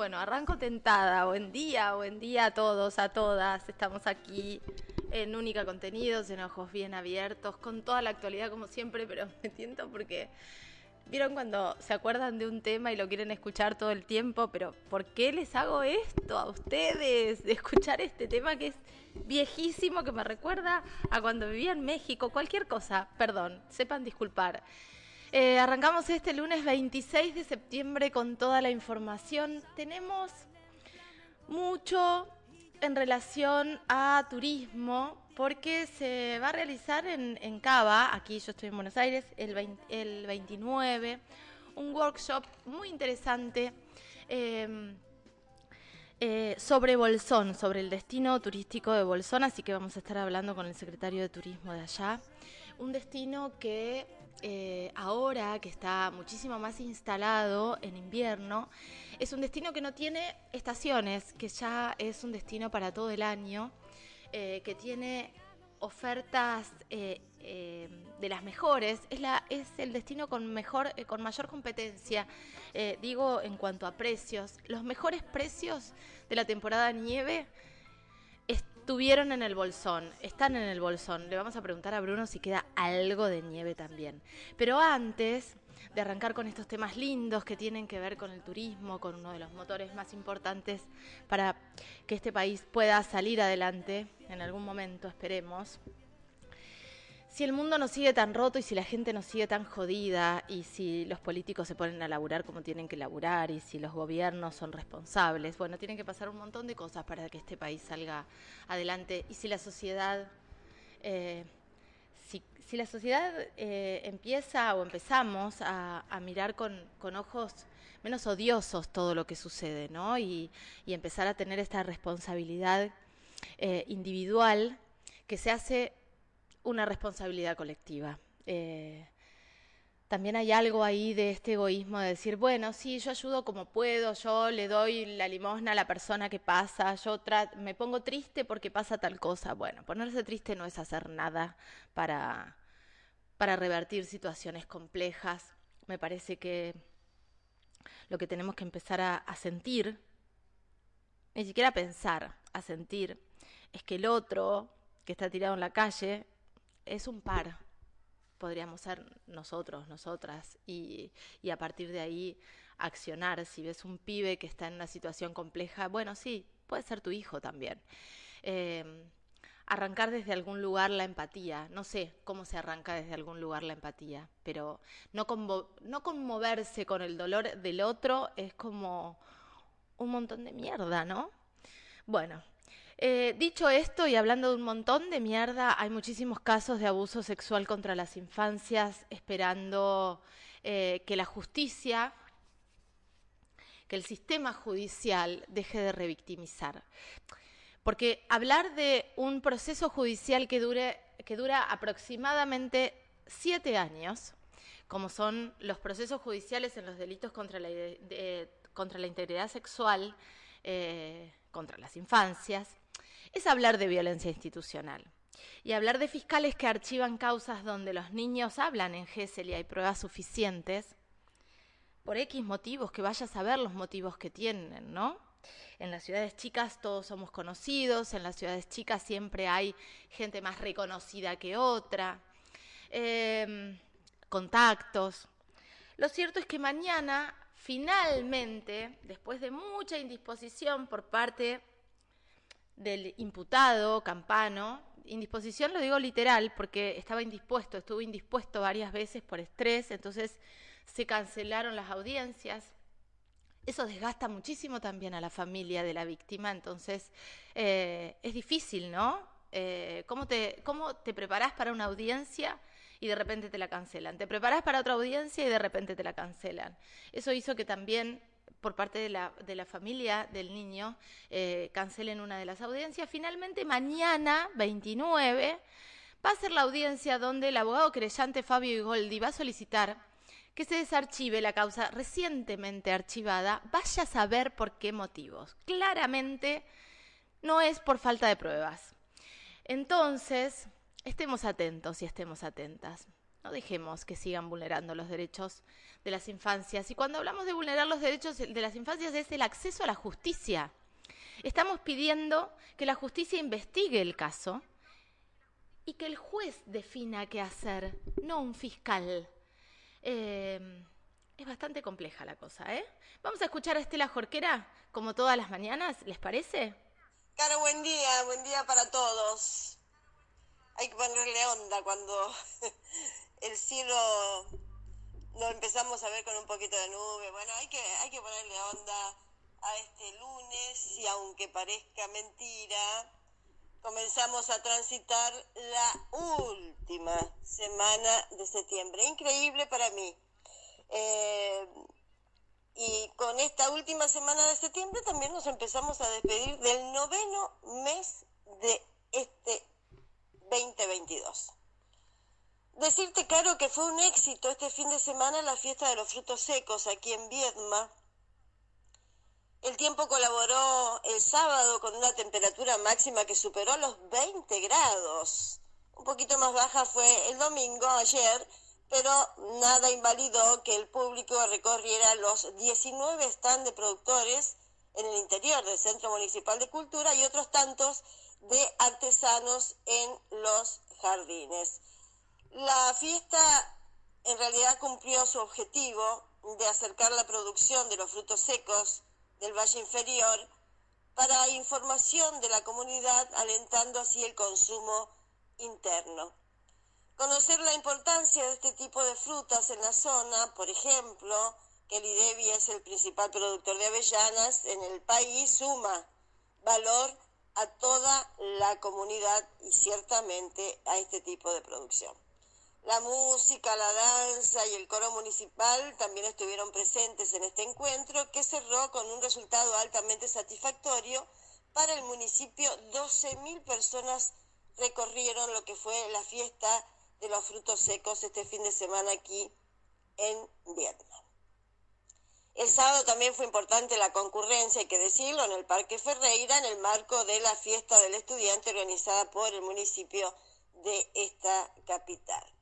Bueno, arranco tentada. Buen día, buen día a todos, a todas. Estamos aquí en Única Contenidos, en Ojos Bien Abiertos, con toda la actualidad como siempre, pero me siento porque... ¿Vieron cuando se acuerdan de un tema y lo quieren escuchar todo el tiempo? Pero ¿por qué les hago esto a ustedes? De escuchar este tema que es viejísimo, que me recuerda a cuando vivía en México, cualquier cosa. Perdón, sepan disculpar. Eh, arrancamos este lunes 26 de septiembre con toda la información. Tenemos mucho en relación a turismo porque se va a realizar en, Cava, aquí yo estoy en Buenos Aires, el, 29, un workshop muy interesante em, eh, sobre Bolsón, sobre el destino turístico de Bolsón, así que vamos a estar hablando con el secretario de Turismo de allá. Un destino que eh, ahora que está muchísimo más instalado en invierno, es un destino que no tiene estaciones, que ya es un destino para todo el año eh, que tiene ofertas eh, de las mejores, es, la, es el destino con, mejor, con mayor competencia, digo en cuanto a precios. Los mejores precios de la temporada nieve estuvieron en el bolsón, están en el bolsón. Le vamos a preguntar a Bruno si queda algo de nieve también. Pero antes de arrancar con estos temas lindos que tienen que ver con el turismo, con uno de los motores más importantes para que este país pueda salir adelante en algún momento, esperemos. Si el mundo no sigue tan roto y si la gente no sigue tan jodida y si los políticos se ponen a laburar como tienen que laburar y si los gobiernos son responsables, bueno, tienen que pasar un montón de cosas para que este país salga adelante y si la sociedad eh, si, la sociedad eh, empieza o empezamos a, mirar con, ojos menos odiosos todo lo que sucede, ¿no? Y, empezar a tener esta responsabilidad eh, individual que se hace una responsabilidad colectiva. Eh, también hay algo ahí de este egoísmo de decir, bueno, sí, yo ayudo como puedo, yo le doy la limosna a la persona que pasa, yo me pongo triste porque pasa tal cosa. Bueno, ponerse triste no es hacer nada para, para revertir situaciones complejas. Me parece que lo que tenemos que empezar a, a sentir, ni siquiera pensar, a sentir, es que el otro que está tirado en la calle es un par podríamos ser nosotros, nosotras, y, a partir de ahí accionar. Si ves un pibe que está en una situación compleja, bueno, sí, puede ser tu hijo también. Eh, arrancar desde algún lugar la empatía. No sé cómo se arranca desde algún lugar la empatía, pero no, no conmoverse con el dolor del otro es como un montón de mierda, ¿no? Bueno, eh, dicho esto y hablando de un montón de mierda, hay muchísimos casos de abuso sexual contra las infancias esperando eh, que la justicia, que el sistema judicial deje de revictimizar. Porque hablar de un proceso judicial que, dure, que dura aproximadamente siete años, como son los procesos judiciales en los delitos contra la, contra la integridad sexual, eh, contra las infancias, es hablar de violencia institucional. Y hablar de fiscales que archivan causas donde los niños hablan en GESEL y hay pruebas suficientes, por X motivos, que vaya a saber los motivos que tienen, ¿no? En las ciudades chicas todos somos conocidos, en las ciudades chicas siempre hay gente más reconocida que otra, em, contactos. Lo cierto es que mañana, finalmente, después de mucha indisposición por parte del imputado Campano. Indisposición lo digo literal porque estaba indispuesto, estuvo indispuesto varias veces por estrés, entonces se cancelaron las audiencias. Eso desgasta muchísimo también a la familia de la víctima, entonces eh, es difícil, ¿no? Eh, ¿cómo, te, ¿Cómo te preparás para una audiencia y de repente te la cancelan? Te preparás para otra audiencia y de repente te la cancelan. Eso hizo que también por parte de la, de la familia del niño eh, cancelen una de las audiencias. Finalmente, mañana, 29, va a ser la audiencia donde el abogado creyente Fabio Igoldi va a solicitar que se desarchive la causa recientemente archivada, vaya a saber por qué motivos. Claramente no es por falta de pruebas. Entonces, estemos atentos y estemos atentas. No dejemos que sigan vulnerando los derechos de las infancias. Y cuando hablamos de vulnerar los derechos de las infancias es el acceso a la justicia. Estamos pidiendo que la justicia investigue el caso y que el juez defina qué hacer, no un fiscal. Eh, es bastante compleja la cosa, ¿eh? Vamos a escuchar a Estela Jorquera, como todas las mañanas, ¿les parece? Caro, buen día, buen día para todos. Hay que ponerle onda cuando el cielo lo empezamos a ver con un poquito de nube. Bueno, hay que, hay que ponerle onda a este lunes y aunque parezca mentira, comenzamos a transitar la última semana de septiembre. Increíble para mí. Eh, y con esta última semana de septiembre también nos empezamos a despedir del noveno mes de este 2022. Decirte, claro, que fue un éxito este fin de semana la fiesta de los frutos secos aquí en Viedma. El tiempo colaboró el sábado con una temperatura máxima que superó los 20 grados. Un poquito más baja fue el domingo, ayer, pero nada invalidó que el público recorriera los 19 stands de productores en el interior del Centro Municipal de Cultura y otros tantos de artesanos en los jardines. La fiesta en realidad cumplió su objetivo de acercar la producción de los frutos secos del Valle Inferior para información de la comunidad, alentando así el consumo interno. Conocer la importancia de este tipo de frutas en la zona, por ejemplo, que el IDEBI es el principal productor de avellanas en el país, suma valor a toda la comunidad y ciertamente a este tipo de producción. La música, la danza y el coro municipal también estuvieron presentes en este encuentro que cerró con un resultado altamente satisfactorio para el municipio. 12.000 personas recorrieron lo que fue la fiesta de los frutos secos este fin de semana aquí en Vietnam. El sábado también fue importante la concurrencia, hay que decirlo, en el Parque Ferreira, en el marco de la fiesta del estudiante organizada por el municipio de esta capital.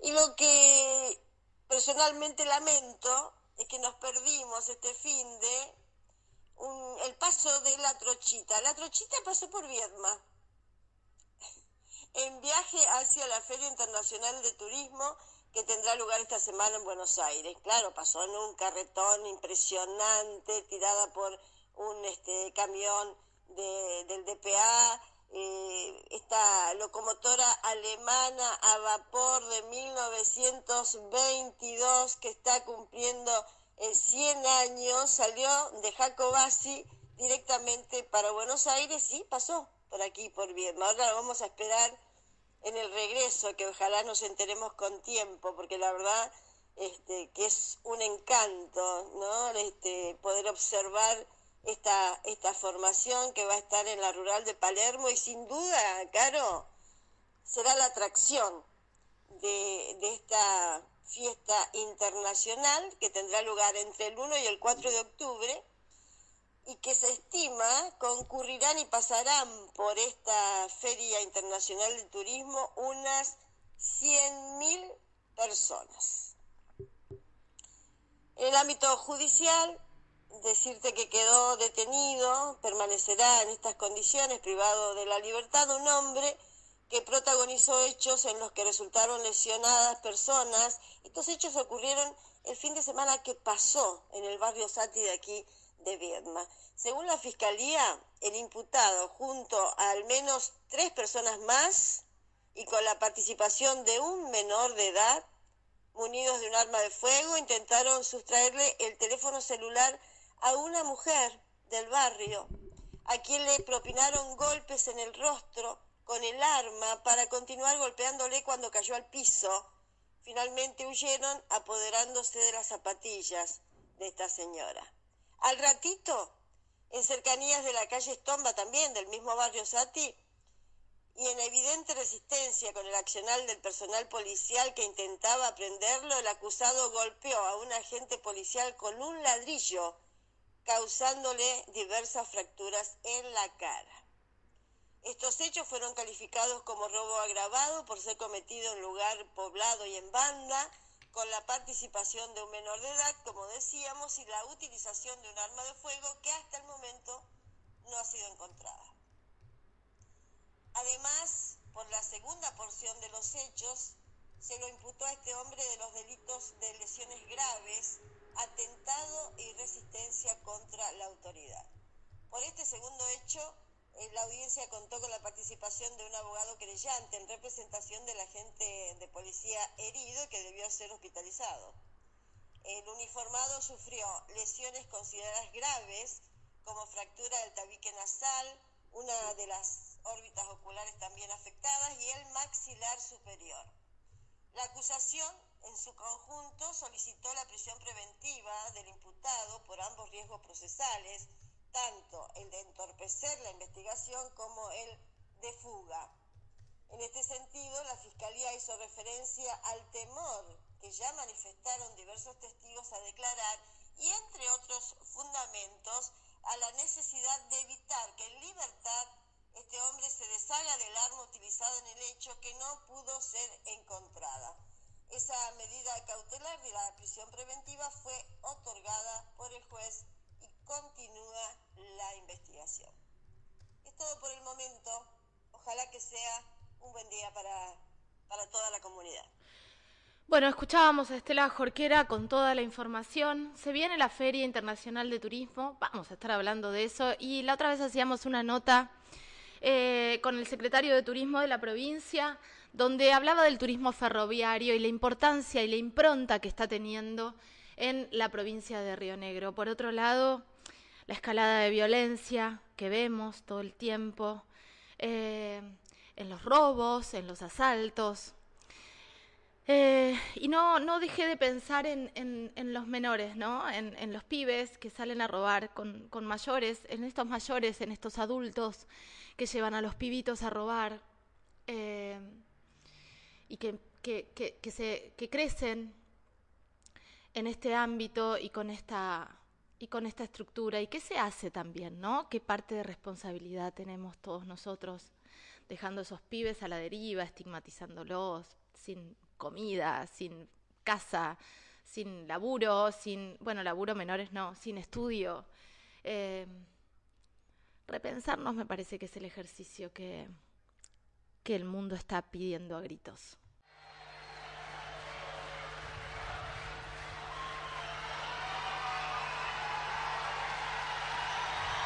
Y lo que personalmente lamento es que nos perdimos este fin de el paso de la trochita. La trochita pasó por Viedma en viaje hacia la Feria Internacional de Turismo que tendrá lugar esta semana en Buenos Aires. Claro, pasó en un carretón impresionante, tirada por un este, camión del DPA, eh, esta locomotora alemana a vapor de 1922 que está cumpliendo 100 años, salió de Jacobasi directamente para Buenos Aires y pasó por aquí, por Viedma. Ahora vamos a esperar en el regreso, que ojalá nos enteremos con tiempo, porque la verdad este, que es un encanto, ¿no? Este, poder observar esta, esta formación que va a estar en la rural de Palermo y sin duda, Caro, será la atracción de, de esta fiesta internacional que tendrá lugar entre el 1 y el 4 de octubre y que se estima concurrirán y pasarán por esta Feria Internacional de Turismo unas 100.000 personas. En el ámbito judicial, decirte que quedó detenido, permanecerá en estas condiciones, privado de la libertad, un hombre que protagonizó hechos en los que resultaron lesionadas personas. Estos hechos ocurrieron el fin de semana que pasó en el barrio Sati de aquí de Viedma. Según la Fiscalía, el imputado, junto a al menos tres personas más y con la participación de un menor de edad, munidos de un arma de fuego, intentaron sustraerle el teléfono celular a una mujer del barrio, a quien le propinaron golpes en el rostro con el arma para continuar golpeándole cuando cayó al piso. Finalmente huyeron apoderándose de las zapatillas de esta señora. Al ratito, en cercanías de la calle Estomba también, del mismo barrio Sati, y en evidente resistencia con el accional del personal policial que intentaba prenderlo, el acusado golpeó a un agente policial con un ladrillo causándole diversas fracturas en la cara. Estos hechos fueron calificados como robo agravado por ser cometido en lugar poblado y en banda, con la participación de un menor de edad, como decíamos, y la utilización de un arma de fuego que hasta el momento no ha sido encontrada. Además, por la segunda porción de los hechos, se lo imputó a este hombre de los delitos de lesiones graves, atentado y resistencia contra la autoridad. Por este segundo hecho, eh, la audiencia contó con la participación de un abogado creyente en representación del agente de policía herido que debió ser hospitalizado. El uniformado sufrió lesiones consideradas graves, como fractura del tabique nasal, una de las órbitas oculares también afectadas y el maxilar superior. La acusación, en su conjunto, solicitó la prisión preventiva del imputado por ambos riesgos procesales, tanto el de entorpecer la investigación como el de fuga. En este sentido, la Fiscalía hizo referencia al temor que ya manifestaron diversos testigos a declarar y, entre otros fundamentos, a la necesidad de evitar que en libertad este hombre se deshaga del arma utilizada en el hecho que no pudo ser encontrada. Esa medida cautelar de la prisión preventiva fue otorgada por el juez continúa la investigación. Es todo por el momento. Ojalá que sea un buen día para, para toda la comunidad. Bueno, escuchábamos a Estela Jorquera con toda la información. Se viene la Feria Internacional de Turismo, vamos a estar hablando de eso. Y la otra vez hacíamos una nota eh, con el secretario de Turismo de la provincia, donde hablaba del turismo ferroviario y la importancia y la impronta que está teniendo en la provincia de Río Negro. Por otro lado, la escalada de violencia que vemos todo el tiempo, eh, en los robos, en los asaltos. Eh, y no, no dejé de pensar en, en, los menores, ¿no? En, los pibes que salen a robar con, con, mayores, en estos mayores, en estos adultos que llevan a los pibitos a robar eh, y que, que, que, que, se, que crecen en este ámbito y con esta y con esta estructura. ¿Y qué se hace también, no? ¿Qué parte de responsabilidad tenemos todos nosotros dejando a esos pibes a la deriva, estigmatizándolos, sin comida, sin casa, sin laburo, sin, bueno, laburo menores no, sin estudio? Eh, repensarnos me parece que es el ejercicio que, que el mundo está pidiendo a gritos.